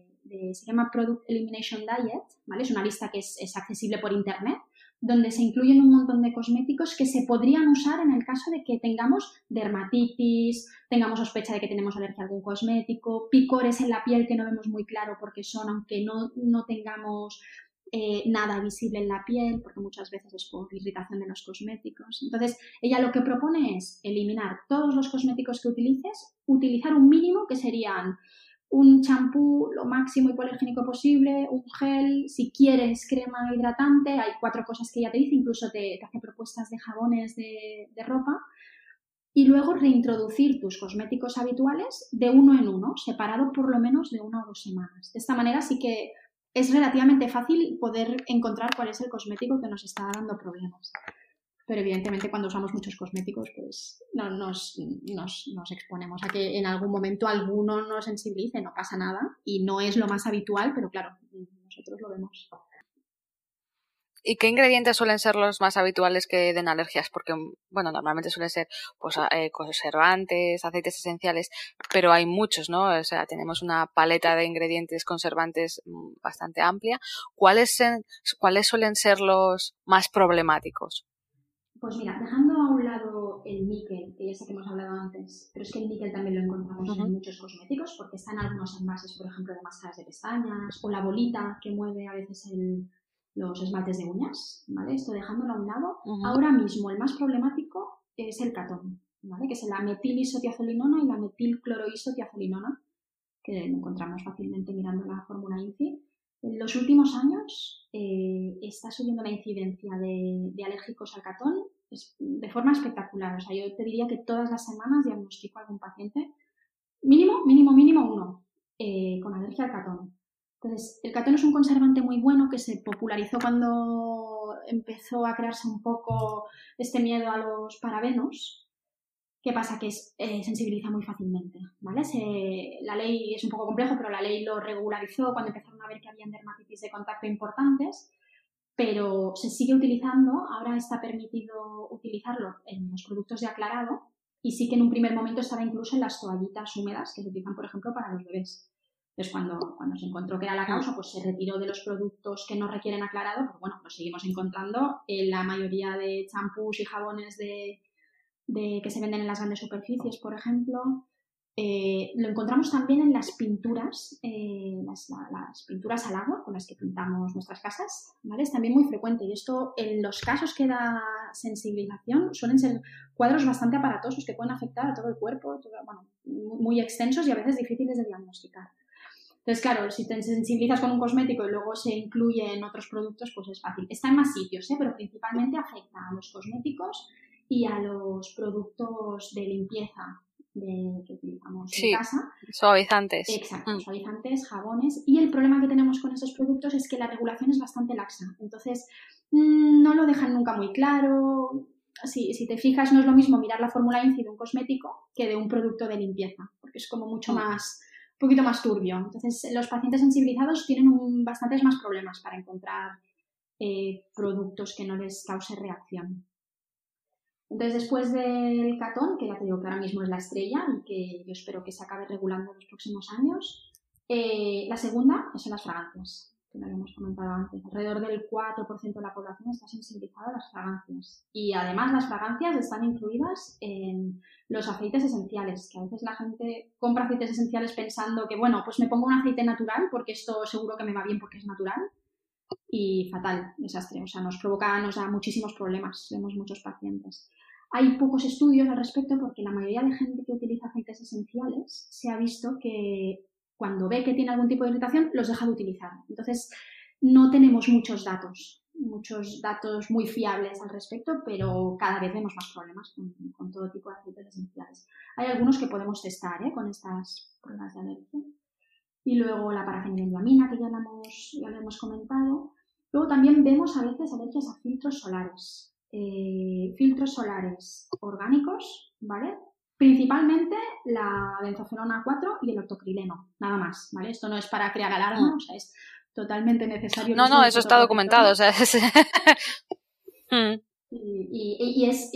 se llama Product Elimination Diet, ¿vale? Es una lista que es, es, accesible por internet, donde se incluyen un montón de cosméticos que se podrían usar en el caso de que tengamos dermatitis, tengamos sospecha de que tenemos alergia a algún cosmético, picores en la piel que no vemos muy claro porque son, aunque no, no tengamos eh, nada visible en la piel, porque muchas veces es por irritación de los cosméticos. Entonces, ella lo que propone es eliminar todos los cosméticos que utilices, utilizar un mínimo que serían un champú lo máximo hipoalergénico posible, un gel, si quieres crema hidratante, hay cuatro cosas que ella te dice, incluso te, hace propuestas de jabones de, de ropa, y luego reintroducir tus cosméticos habituales de uno en uno, separado por lo menos de una o dos semanas. De esta manera sí que es relativamente fácil poder encontrar cuál es el cosmético que nos está dando problemas. Pero evidentemente cuando usamos muchos cosméticos, pues no, nos, nos, nos, exponemos a que en algún momento alguno nos sensibilice, no pasa nada y no es lo más habitual, pero claro, nosotros lo vemos. ¿Y qué ingredientes suelen ser los más habituales que den alergias? Porque, bueno, normalmente suelen ser pues, eh, conservantes, aceites esenciales, pero hay muchos, ¿no? O sea, tenemos una paleta de ingredientes conservantes mm, bastante amplia. ¿Cuáles, ¿Cuáles suelen ser los más problemáticos? Pues mira, dejando a un lado el níquel, que ya sé que hemos hablado antes, pero es que el níquel también lo encontramos en muchos cosméticos porque están algunos envases, por ejemplo, de máscaras de pestañas o la bolita que mueve a veces el, los esmaltes de uñas, ¿vale? Esto dejándolo a un lado. Ahora mismo el más problemático es el catón, ¿vale? Que es la metilisotiazolinona y la metilcloroisotiazolinona, que lo encontramos fácilmente mirando la fórmula INCI. En los últimos años eh, está subiendo la incidencia de, alérgicos al catón de forma espectacular. O sea, yo te diría que todas las semanas diagnostico a algún paciente, mínimo, mínimo, mínimo uno, eh, con alergia al catón. Entonces, el catón es un conservante muy bueno que se popularizó cuando empezó a crearse un poco este miedo a los parabenos. ¿Qué pasa? Que eh, sensibiliza muy fácilmente, ¿vale? la ley es un poco complejo, pero la ley lo regularizó cuando empezaron a ver que había dermatitis de contacto importantes, pero se sigue utilizando. Ahora está permitido utilizarlo en los productos de aclarado y sí que en un primer momento estaba incluso en las toallitas húmedas que se utilizan, por ejemplo, para los bebés. Entonces, cuando, cuando se encontró que era la causa, pues se retiró de los productos que no requieren aclarado, pues bueno, lo seguimos encontrando en la mayoría de champús y jabones de, que se venden en las grandes superficies, por ejemplo. Eh, lo encontramos también en las pinturas, eh, las, pinturas al agua con las que pintamos nuestras casas, ¿vale? Es también muy frecuente y esto en los casos que da sensibilización suelen ser cuadros bastante aparatosos que pueden afectar a todo el cuerpo, bueno, muy extensos y a veces difíciles de diagnosticar. Entonces, claro, si te sensibilizas con un cosmético y luego se incluye en otros productos, pues es fácil. Está en más sitios, ¿eh? pero principalmente afecta a los cosméticos y a los productos de limpieza de, que utilizamos en casa. Suavizantes. Exacto, mm. suavizantes, jabones. Y el problema que tenemos con esos productos es que la regulación es bastante laxa. Entonces, mm, no lo dejan nunca muy claro. Si, si, te fijas, no es lo mismo mirar la fórmula INCI de un cosmético que de un producto de limpieza, porque es como mucho mm. más un poquito más turbio. Entonces, los pacientes sensibilizados tienen bastantes más problemas para encontrar eh, productos que no les cause reacción. Entonces, después del catón, que ya te digo que ahora mismo es la estrella y que yo espero que se acabe regulando en los próximos años, eh, la segunda son las fragancias que lo habíamos comentado antes. Alrededor del 4% de la población está sensibilizada a las fragancias. Y además las fragancias están incluidas en los aceites esenciales, que a veces la gente compra aceites esenciales pensando que, bueno, pues me pongo un aceite natural porque esto seguro que me va bien porque es natural. Y fatal, desastre. O sea, nos provoca, nos da muchísimos problemas. Vemos muchos pacientes. Hay pocos estudios al respecto porque la mayoría de gente que utiliza aceites esenciales se ha visto que cuando ve que tiene algún tipo de irritación, los deja de utilizar. Entonces, no tenemos muchos datos, muchos datos muy fiables al respecto, pero cada vez vemos más problemas con, todo tipo de aceites esenciales. Hay algunos que podemos testar ¿eh? con estas pruebas de alergia. Y luego la parafenilendiamina, que ya la, hemos, ya hemos comentado. Luego también vemos a veces alergias a filtros solares. Eh, filtros solares orgánicos, ¿vale? Principalmente la benzofenona 4 y el octocrileno, nada más, ¿vale? Esto no es para crear alarma, mm. o sea, es totalmente necesario. No, no, eso está documentado, o sea, mm. y, es...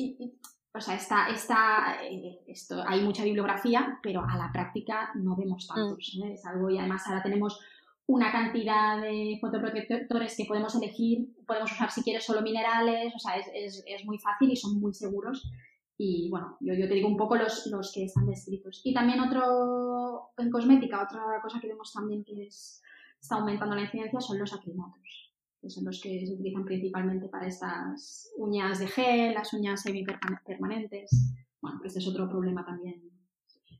o sea, está, está, eh, esto, hay mucha bibliografía, pero a la práctica no vemos tantos. Mm. ¿eh? Es algo, y además ahora tenemos una cantidad de fotoprotectores que podemos elegir, podemos usar si quieres solo minerales, o sea, es, es, es muy fácil y son muy seguros. Y bueno, yo, yo te digo un poco los, los que están descritos. Y también otro, en cosmética, otra cosa que vemos también que es, está aumentando la incidencia son los acrimatos, que son los que se utilizan principalmente para estas uñas de gel, las uñas semipermanentes. Bueno, este es otro problema también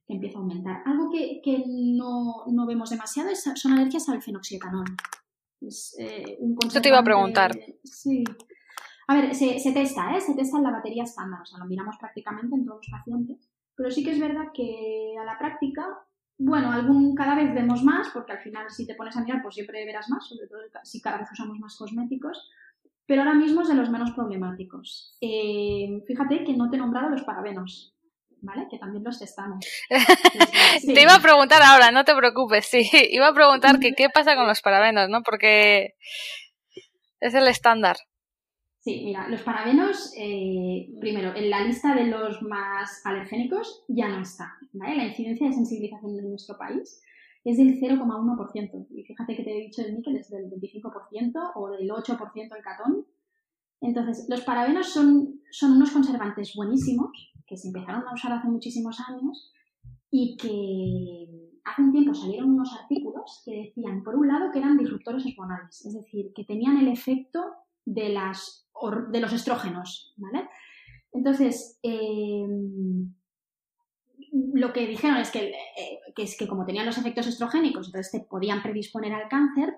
que empieza a aumentar. Algo que, que no, no, vemos demasiado es, son alergias al fenoxietanol. Es, eh, un te iba a preguntar. Sí. A ver, se, se testa, ¿eh? Se testa en la batería estándar, o sea, lo miramos prácticamente en todos los pacientes. Pero sí que es verdad que a la práctica, bueno, algún cada vez vemos más, porque al final si te pones a mirar, pues siempre verás más, sobre todo si cada vez usamos más cosméticos. Pero ahora mismo es de los menos problemáticos. Eh, fíjate que no te he nombrado los parabenos. ¿vale? Que también los testamos. Sí. Te iba a preguntar ahora, no te preocupes, sí. Iba a preguntar que qué pasa con los parabenos, ¿no? Porque es el estándar. Sí, mira, los parabenos, eh, primero, en la lista de los más alergénicos ya no está, ¿vale? La incidencia de sensibilización en nuestro país es del 0,1%. Y fíjate que te he dicho el níquel es del 25% o del 8% el catón. Entonces, los parabenos son, son unos conservantes buenísimos que se empezaron a usar hace muchísimos años y que hace un tiempo salieron unos artículos que decían, por un lado, que eran disruptores hormonales, es decir, que tenían el efecto de, los estrógenos, ¿vale? Entonces, eh, lo que dijeron es que, eh, que, es que como tenían los efectos estrogénicos, entonces te podían predisponer al cáncer,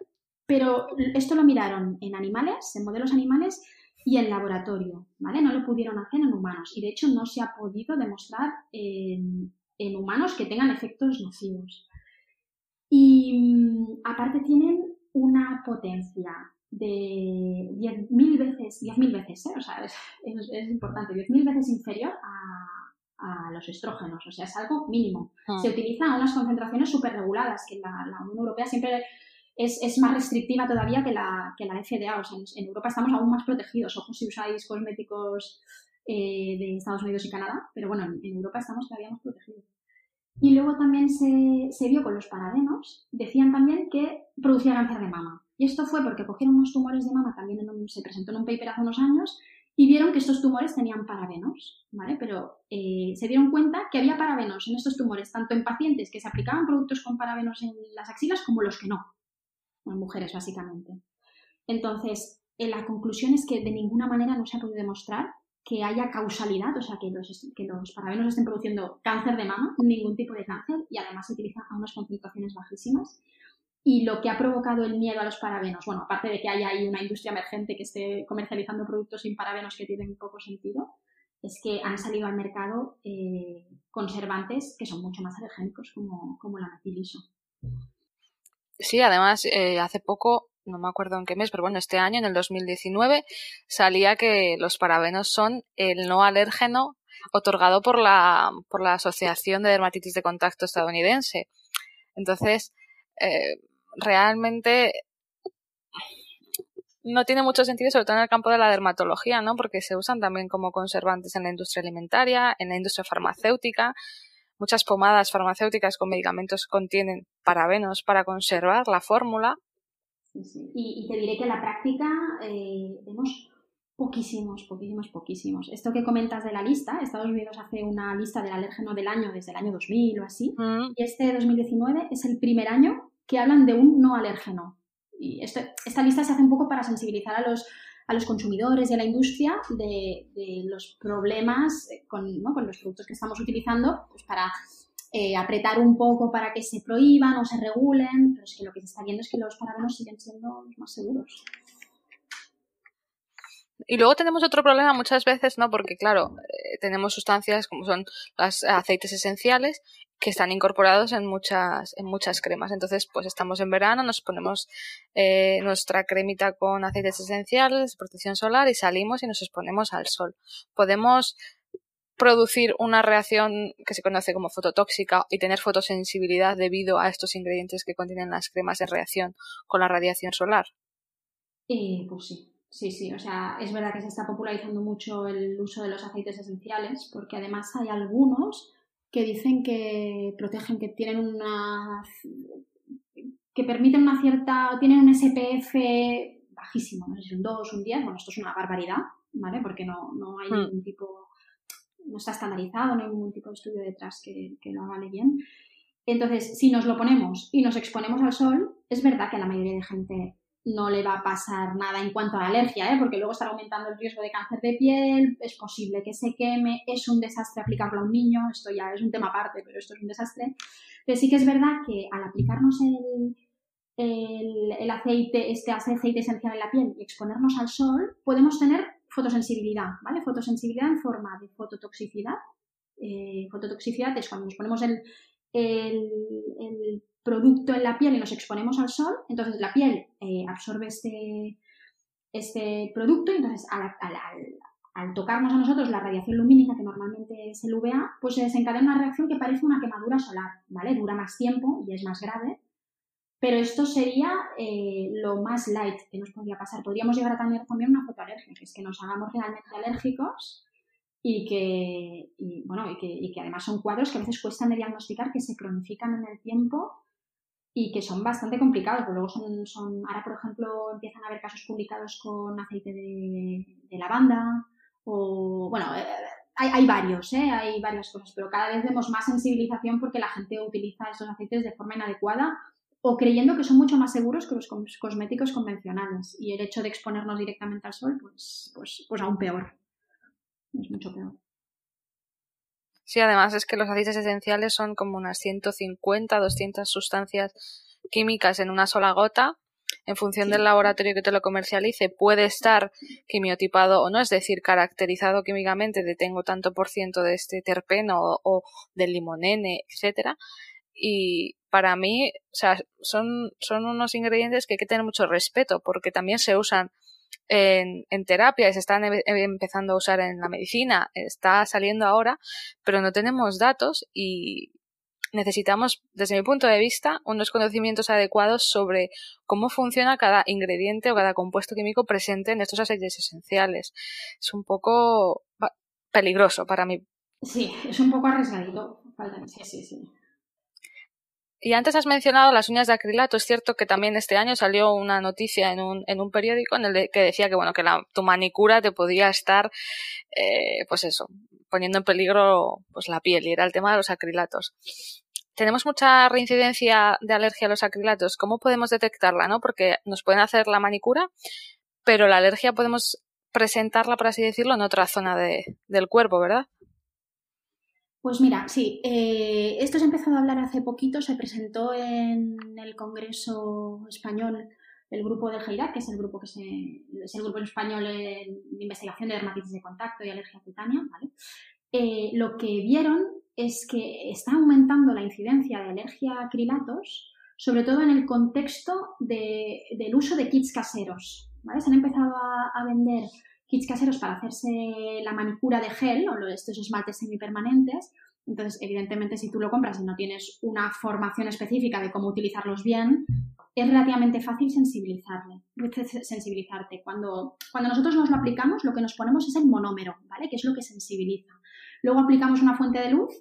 pero esto lo miraron en animales, en modelos animales, y en laboratorio, ¿vale? No lo pudieron hacer en humanos y de hecho no se ha podido demostrar en, en humanos que tengan efectos nocivos. Y mm, aparte tienen una potencia de 10.000 veces, 10.000 veces, ¿eh? o sea, es, es, es importante, 10.000 veces inferior a, a, los estrógenos, o sea, es algo mínimo. Ah. Se utiliza a unas concentraciones súper reguladas, que la, la Unión Europea siempre es, es, más restrictiva todavía que la, que la FDA. O sea, en, en, Europa estamos aún más protegidos. Ojo si usáis cosméticos eh, de Estados Unidos y Canadá, pero bueno, en, en, Europa estamos todavía más protegidos. Y luego también se, se vio con los parabenos, decían también que producía cáncer de mama. Y esto fue porque cogieron unos tumores de mama, también se presentó en un paper hace unos años, y vieron que estos tumores tenían parabenos, ¿vale? Pero eh, se dieron cuenta que había parabenos en estos tumores, tanto en pacientes que se aplicaban productos con parabenos en las axilas como los que no en mujeres básicamente. Entonces, en la conclusión es que de ninguna manera no se ha podido demostrar que haya causalidad, o sea, que los, que los parabenos estén produciendo cáncer de mama, ningún tipo de cáncer, y además se utiliza a unas concentraciones bajísimas. Y lo que ha provocado el miedo a los parabenos, bueno, aparte de que haya ahí una industria emergente que esté comercializando productos sin parabenos que tienen poco sentido, es que han salido al mercado eh, conservantes que son mucho más alergénicos, como, como la metiliso. Sí, además, eh, hace poco, no me acuerdo en qué mes, pero bueno, este año, en el 2019, salía que los parabenos son el no alérgeno otorgado por la, por la Asociación de Dermatitis de Contacto estadounidense. Entonces, eh, realmente no tiene mucho sentido, sobre todo en el campo de la dermatología, ¿no? Porque se usan también como conservantes en la industria alimentaria, en la industria farmacéutica, Muchas pomadas farmacéuticas con medicamentos contienen parabenos para conservar la fórmula. Sí, sí. Y, y, te diré que en la práctica eh, vemos poquísimos, poquísimos, poquísimos. Esto que comentas de la lista, Estados Unidos hace una lista del alérgeno del año desde el año 2000 o así, mm. y este 2019 es el primer año que hablan de un no alérgeno. Y este, esta lista se hace un poco para sensibilizar a los a los consumidores y a la industria de, los problemas con, ¿no? con, los productos que estamos utilizando pues para eh, apretar un poco para que se prohíban o se regulen, pero es que lo que se está viendo es que los parabenos siguen siendo más seguros. Y luego tenemos otro problema muchas veces, ¿no? Porque, claro, eh, tenemos sustancias como son los aceites esenciales que están incorporados en muchas, en muchas cremas. Entonces, pues estamos en verano, nos ponemos eh, nuestra cremita con aceites esenciales, protección solar y salimos y nos exponemos al sol. Podemos producir una reacción que se conoce como fototóxica y tener fotosensibilidad debido a estos ingredientes que contienen las cremas en reacción con la radiación solar. Eh, pues sí, Sí, sí, o sea, es verdad que se está popularizando mucho el uso de los aceites esenciales, porque además hay algunos que dicen que protegen, que tienen una. que permiten una cierta. tienen un SPF bajísimo, no sé si un 2, un 10, bueno, esto es una barbaridad, ¿vale? Porque no, no hay Hmm. ningún tipo. no está estandarizado, no hay ningún tipo de estudio detrás que, que lo haga bien. Entonces, si nos lo ponemos y nos exponemos al sol, es verdad que a la mayoría de gente no le va a pasar nada en cuanto a alergia, ¿eh? porque luego está aumentando el riesgo de cáncer de piel, es posible que se queme, es un desastre aplicarlo a un niño, esto ya es un tema aparte, pero esto es un desastre. Pero sí que es verdad que al aplicarnos el, el, el aceite, este aceite esencial en la piel y exponernos al sol, podemos tener fotosensibilidad, ¿vale? Fotosensibilidad en forma de fototoxicidad. Eh, fototoxicidad es cuando nos ponemos el, el, producto en la piel y nos exponemos al sol, entonces la piel eh, absorbe este, este producto y entonces al, al, al, al, tocarnos a nosotros la radiación lumínica, que normalmente es el UVA, pues se desencadena una reacción que parece una quemadura solar, ¿vale? Dura más tiempo y es más grave, pero esto sería eh, lo más light que nos podría pasar. Podríamos llegar a tener también una fotoalergia, que es que nos hagamos realmente alérgicos y que, y, bueno, y que, además son cuadros que a veces cuestan de diagnosticar, que se cronifican en el tiempo y que son bastante complicados. Luego son, son, ahora, por ejemplo, empiezan a haber casos publicados con aceite de, de lavanda o, bueno, eh, hay, hay, varios, ¿eh? hay varias cosas, pero cada vez vemos más sensibilización porque la gente utiliza estos aceites de forma inadecuada o creyendo que son mucho más seguros que los cosméticos convencionales. Y el hecho de exponernos directamente al sol, pues, pues, pues aún peor. Es mucho peor. Sí, además es que los aceites esenciales son como unas 150, 200 sustancias químicas en una sola gota. En función sí. del laboratorio que te lo comercialice, puede estar quimiotipado o no, es decir, caracterizado químicamente de tengo tanto por ciento de este terpeno o, o del limonene, etcétera. Y para mí, o sea, son, son unos ingredientes que hay que tener mucho respeto porque también se usan en, en terapia se están em empezando a usar en la medicina, está saliendo ahora, pero no tenemos datos y necesitamos, desde mi punto de vista, unos conocimientos adecuados sobre cómo funciona cada ingrediente o cada compuesto químico presente en estos aceites esenciales. Es un poco peligroso para mí. Sí, es un poco arriesgadito. Sí, sí, sí. Y antes has mencionado las uñas de acrilato. Es cierto que también este año salió una noticia en un, en un periódico en el que decía que bueno que la, tu manicura te podía estar, eh, pues eso, poniendo en peligro pues la piel y era el tema de los acrilatos. Tenemos mucha reincidencia de alergia a los acrilatos. ¿Cómo podemos detectarla, no? Porque nos pueden hacer la manicura, pero la alergia podemos presentarla, por así decirlo, en otra zona de, del cuerpo, ¿verdad? Pues mira, sí, eh, esto se ha empezado a hablar hace poquito, se presentó en el Congreso Español el grupo de GEIRAC, que es el grupo que se, es el grupo español de investigación de dermatitis de contacto y alergia cutánea, ¿vale? Eh, lo que vieron es que está aumentando la incidencia de alergia a acrilatos, sobre todo en el contexto de, del uso de kits caseros, ¿vale? Se han empezado a vender kits caseros para hacerse la manicura de gel o estos esmaltes semipermanentes. Entonces, evidentemente, si tú lo compras y no tienes una formación específica de cómo utilizarlos bien, es relativamente fácil sensibilizarle, sensibilizarte. Cuando, cuando nosotros nos lo aplicamos, lo que nos ponemos es el monómero, ¿vale? Que es lo que sensibiliza. Luego aplicamos una fuente de luz,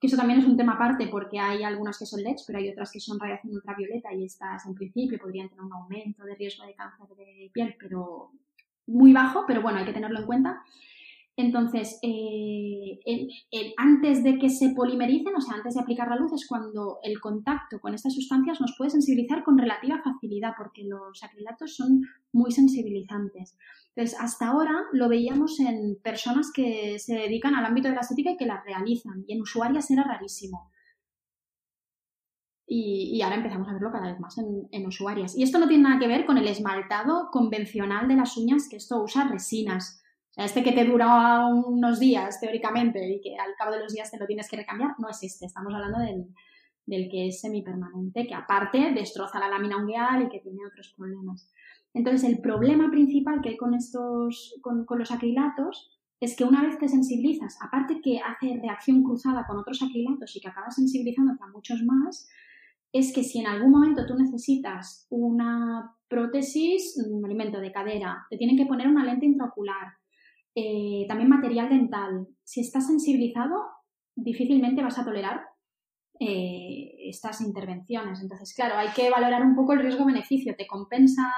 que eso también es un tema aparte porque hay algunas que son LEDs, pero hay otras que son radiación ultravioleta y estas en principio podrían tener un aumento de riesgo de cáncer de piel, pero muy bajo, pero bueno, hay que tenerlo en cuenta. Entonces, eh, antes de que se polimericen, o sea, antes de aplicar la luz, es cuando el contacto con estas sustancias nos puede sensibilizar con relativa facilidad, porque los acrilatos son muy sensibilizantes. Entonces, hasta ahora lo veíamos en personas que se dedican al ámbito de la estética y que las realizan, y en usuarias era rarísimo. Y, y, ahora empezamos a verlo cada vez más en, en, usuarias. Y esto no tiene nada que ver con el esmaltado convencional de las uñas, que esto usa resinas. O sea, este que te dura unos días, teóricamente, y que al cabo de los días te lo tienes que recambiar, no es este. Estamos hablando del, del que es semipermanente, que aparte destroza la lámina ungueal y que tiene otros problemas. Entonces, el problema principal que hay con, estos, con, con los acrilatos es que una vez te sensibilizas, aparte que hace reacción cruzada con otros acrilatos y que acabas sensibilizándote a muchos más, es que si en algún momento tú necesitas una prótesis, un alimento de cadera, te tienen que poner una lente intraocular, eh, también material dental. Si estás sensibilizado, difícilmente vas a tolerar eh, estas intervenciones. Entonces, claro, hay que valorar un poco el riesgo-beneficio. ¿Te compensa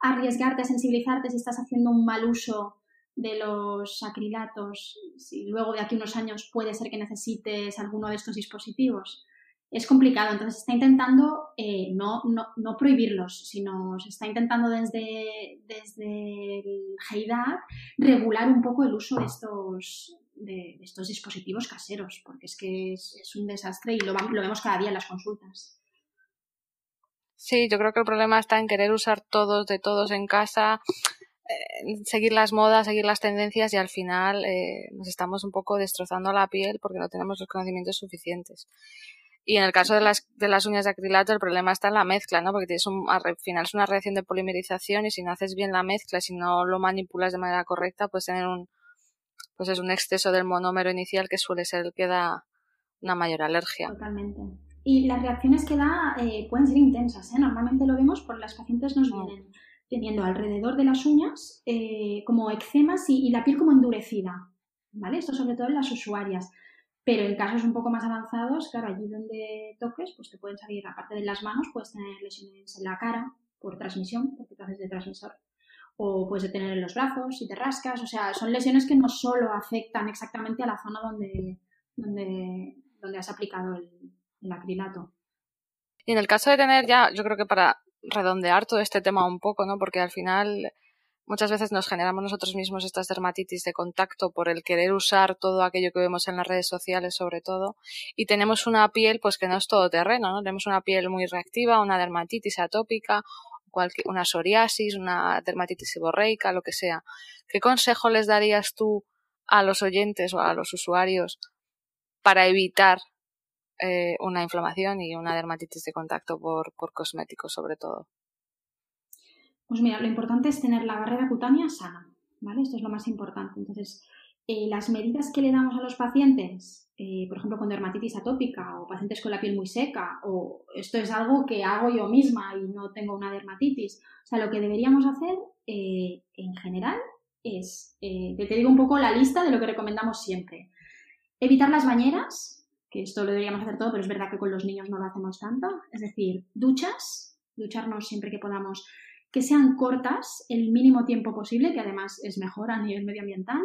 arriesgarte a sensibilizarte si estás haciendo un mal uso de los acrilatos? Si luego de aquí unos años puede ser que necesites alguno de estos dispositivos es complicado. Entonces está intentando eh, no, no, no, prohibirlos, sino se está intentando desde, desde el regular un poco el uso de estos, de, estos dispositivos caseros, porque es que es, un desastre y lo, lo vemos cada día en las consultas. Sí, yo creo que el problema está en querer usar todos de todos en casa, eh, seguir las modas, seguir las tendencias y al final eh, nos estamos un poco destrozando la piel porque no tenemos los conocimientos suficientes. Y en el caso de las, de las uñas de acrilato, el problema está en la mezcla, ¿no? Porque tienes un, al final es una reacción de polimerización y si no haces bien la mezcla, si no lo manipulas de manera correcta, pues tener un, pues es un exceso del monómero inicial que suele ser el que da una mayor alergia. Totalmente. Y las reacciones que da eh, pueden ser intensas, ¿eh? Normalmente lo vemos porque las pacientes nos mm. vienen teniendo alrededor de las uñas eh, como eczemas y, y la piel como endurecida, ¿vale? Esto sobre todo en las usuarias. Pero en casos un poco más avanzados, claro, allí donde toques, pues te pueden salir, aparte de las manos, puedes tener lesiones en la cara por transmisión, porque te haces de transmisor, o puedes tener en los brazos si te rascas, o sea, son lesiones que no solo afectan exactamente a la zona donde, donde, donde has aplicado el, el acrilato. Y en el caso de tener ya, yo creo que para redondear todo este tema un poco, ¿no? Porque al final Muchas veces nos generamos nosotros mismos estas dermatitis de contacto por el querer usar todo aquello que vemos en las redes sociales sobre todo y tenemos una piel pues que no es todo terreno, ¿no? Tenemos una piel muy reactiva, una dermatitis atópica, una psoriasis, una dermatitis seborreica, lo que sea. ¿Qué consejo les darías tú a los oyentes o a los usuarios para evitar eh, una inflamación y una dermatitis de contacto por, por cosméticos sobre todo? Pues mira, lo importante es tener la barrera cutánea sana, ¿vale? Esto es lo más importante. Entonces, eh, las medidas que le damos a los pacientes, eh, por ejemplo, con dermatitis atópica o pacientes con la piel muy seca, o esto es algo que hago yo misma y no tengo una dermatitis. O sea, lo que deberíamos hacer eh, en general es, te digo un poco la lista de lo que recomendamos siempre. Evitar las bañeras, que esto lo deberíamos hacer todo, pero es verdad que con los niños no lo hacemos tanto. Es decir, duchas, ducharnos siempre que podamos que sean cortas el mínimo tiempo posible, que además es mejor a nivel medioambiental.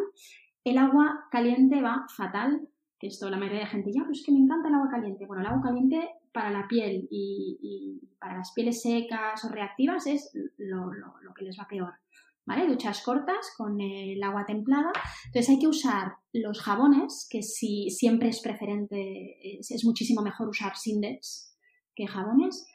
El agua caliente va fatal, que esto la mayoría de gente ya, pues que me encanta el agua caliente. Bueno, el agua caliente para la piel y, para las pieles secas o reactivas es lo, que les va peor. ¿Vale? Duchas cortas con el agua templada. Entonces hay que usar los jabones, que si siempre es preferente, es, es muchísimo mejor usar Sindex que jabones.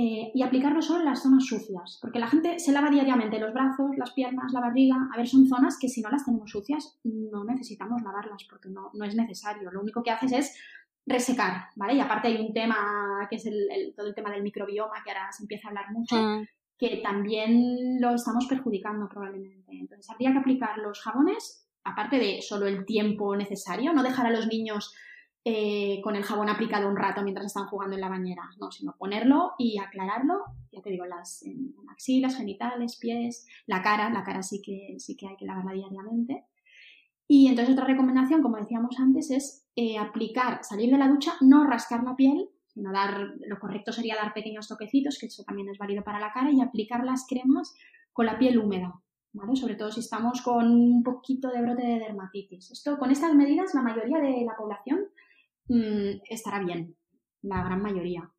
Eh, y aplicarlo solo en las zonas sucias, porque la gente se lava diariamente los brazos, las piernas, la barriga. A ver, son zonas que si no las tenemos sucias no necesitamos lavarlas porque no, no es necesario. Lo único que haces es resecar, ¿vale? Y aparte hay un tema que es el, todo el tema del microbioma que ahora se empieza a hablar mucho, mm. que también lo estamos perjudicando probablemente. Entonces habría que aplicar los jabones, aparte de solo el tiempo necesario, no dejar a los niños eh, con el jabón aplicado un rato mientras están jugando en la bañera, no, sino ponerlo y aclararlo, ya te digo, las axilas, genitales, pies, la cara, la cara sí que, sí que hay que lavarla diariamente. Y entonces otra recomendación, como decíamos antes, es eh, aplicar, salir de la ducha, no rascar la piel, sino dar, lo correcto sería dar pequeños toquecitos, que eso también es válido para la cara, y aplicar las cremas con la piel húmeda. Sobre todo si estamos con un poquito de brote de dermatitis. Esto, con estas medidas, la mayoría de la población Mm, estará bien, la gran mayoría.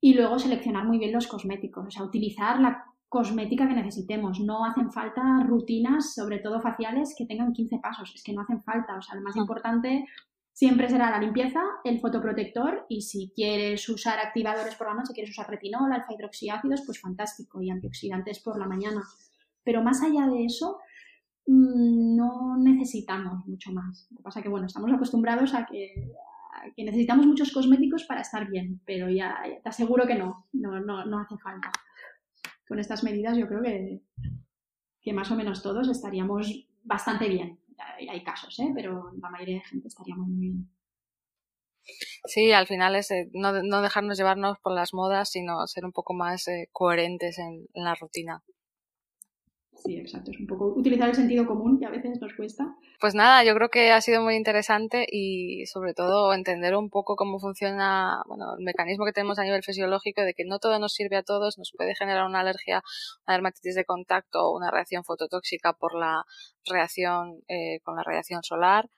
Y luego seleccionar muy bien los cosméticos, o sea, utilizar la cosmética que necesitemos. No hacen falta rutinas, sobre todo faciales, que tengan 15 pasos, es que no hacen falta. O sea, lo más ah. importante siempre será la limpieza, el fotoprotector y si quieres usar activadores por la noche, quieres usar retinol, alfa hidroxiácidos, pues fantástico, y antioxidantes por la mañana. Pero más allá de eso, mm, no necesitamos mucho más. Lo que pasa es que, bueno, estamos acostumbrados a que, que necesitamos muchos cosméticos para estar bien, pero ya, te aseguro que no, no, no, no, hace falta. Con estas medidas yo creo que, que más o menos todos estaríamos bastante bien. Hay casos, ¿eh? pero la mayoría de gente estaría muy bien. Sí, al final es eh, no, no, dejarnos llevarnos por las modas, sino ser un poco más eh, coherentes en, la rutina. Sí, exacto. Es un poco utilizar el sentido común que a veces nos cuesta. Pues nada, yo creo que ha sido muy interesante y sobre todo entender un poco cómo funciona bueno, el mecanismo que tenemos a nivel fisiológico de que no todo nos sirve a todos, nos puede generar una alergia, una dermatitis de contacto o una reacción fototóxica por la reacción eh, con la radiación solar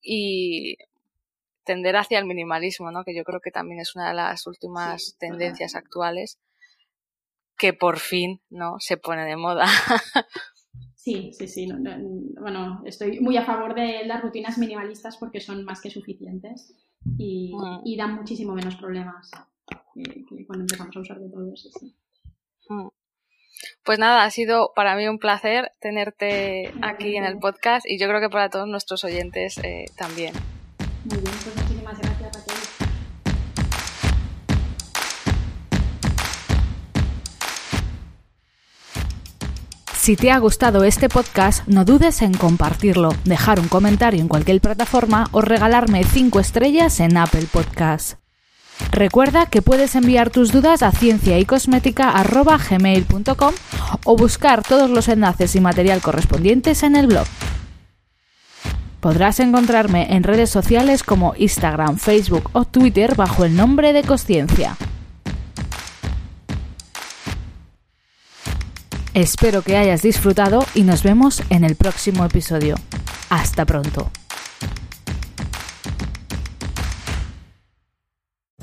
y tender hacia el minimalismo, ¿no? Que yo creo que también es una de las últimas tendencias actuales que por fin, ¿no? Se pone de moda. Sí, sí, sí. bueno, estoy muy a favor de las rutinas minimalistas porque son más que suficientes y, mm. dan muchísimo menos problemas que, cuando empezamos a usar de todo eso. Mm. Pues nada, ha sido para mí un placer tenerte aquí en el podcast y yo creo que para todos nuestros oyentes eh, también. Muy bien, pues muchísimas gracias Si te ha gustado este podcast, no dudes en compartirlo, dejar un comentario en cualquier plataforma o regalarme 5 estrellas en Apple Podcasts. Recuerda que puedes enviar tus dudas a cienciaycosmética.gmail.com o buscar todos los enlaces y material correspondientes en el blog. Podrás encontrarme en redes sociales como Instagram, Facebook o Twitter bajo el nombre de Cosciencia. Espero que hayas disfrutado y nos vemos en el próximo episodio. Hasta pronto.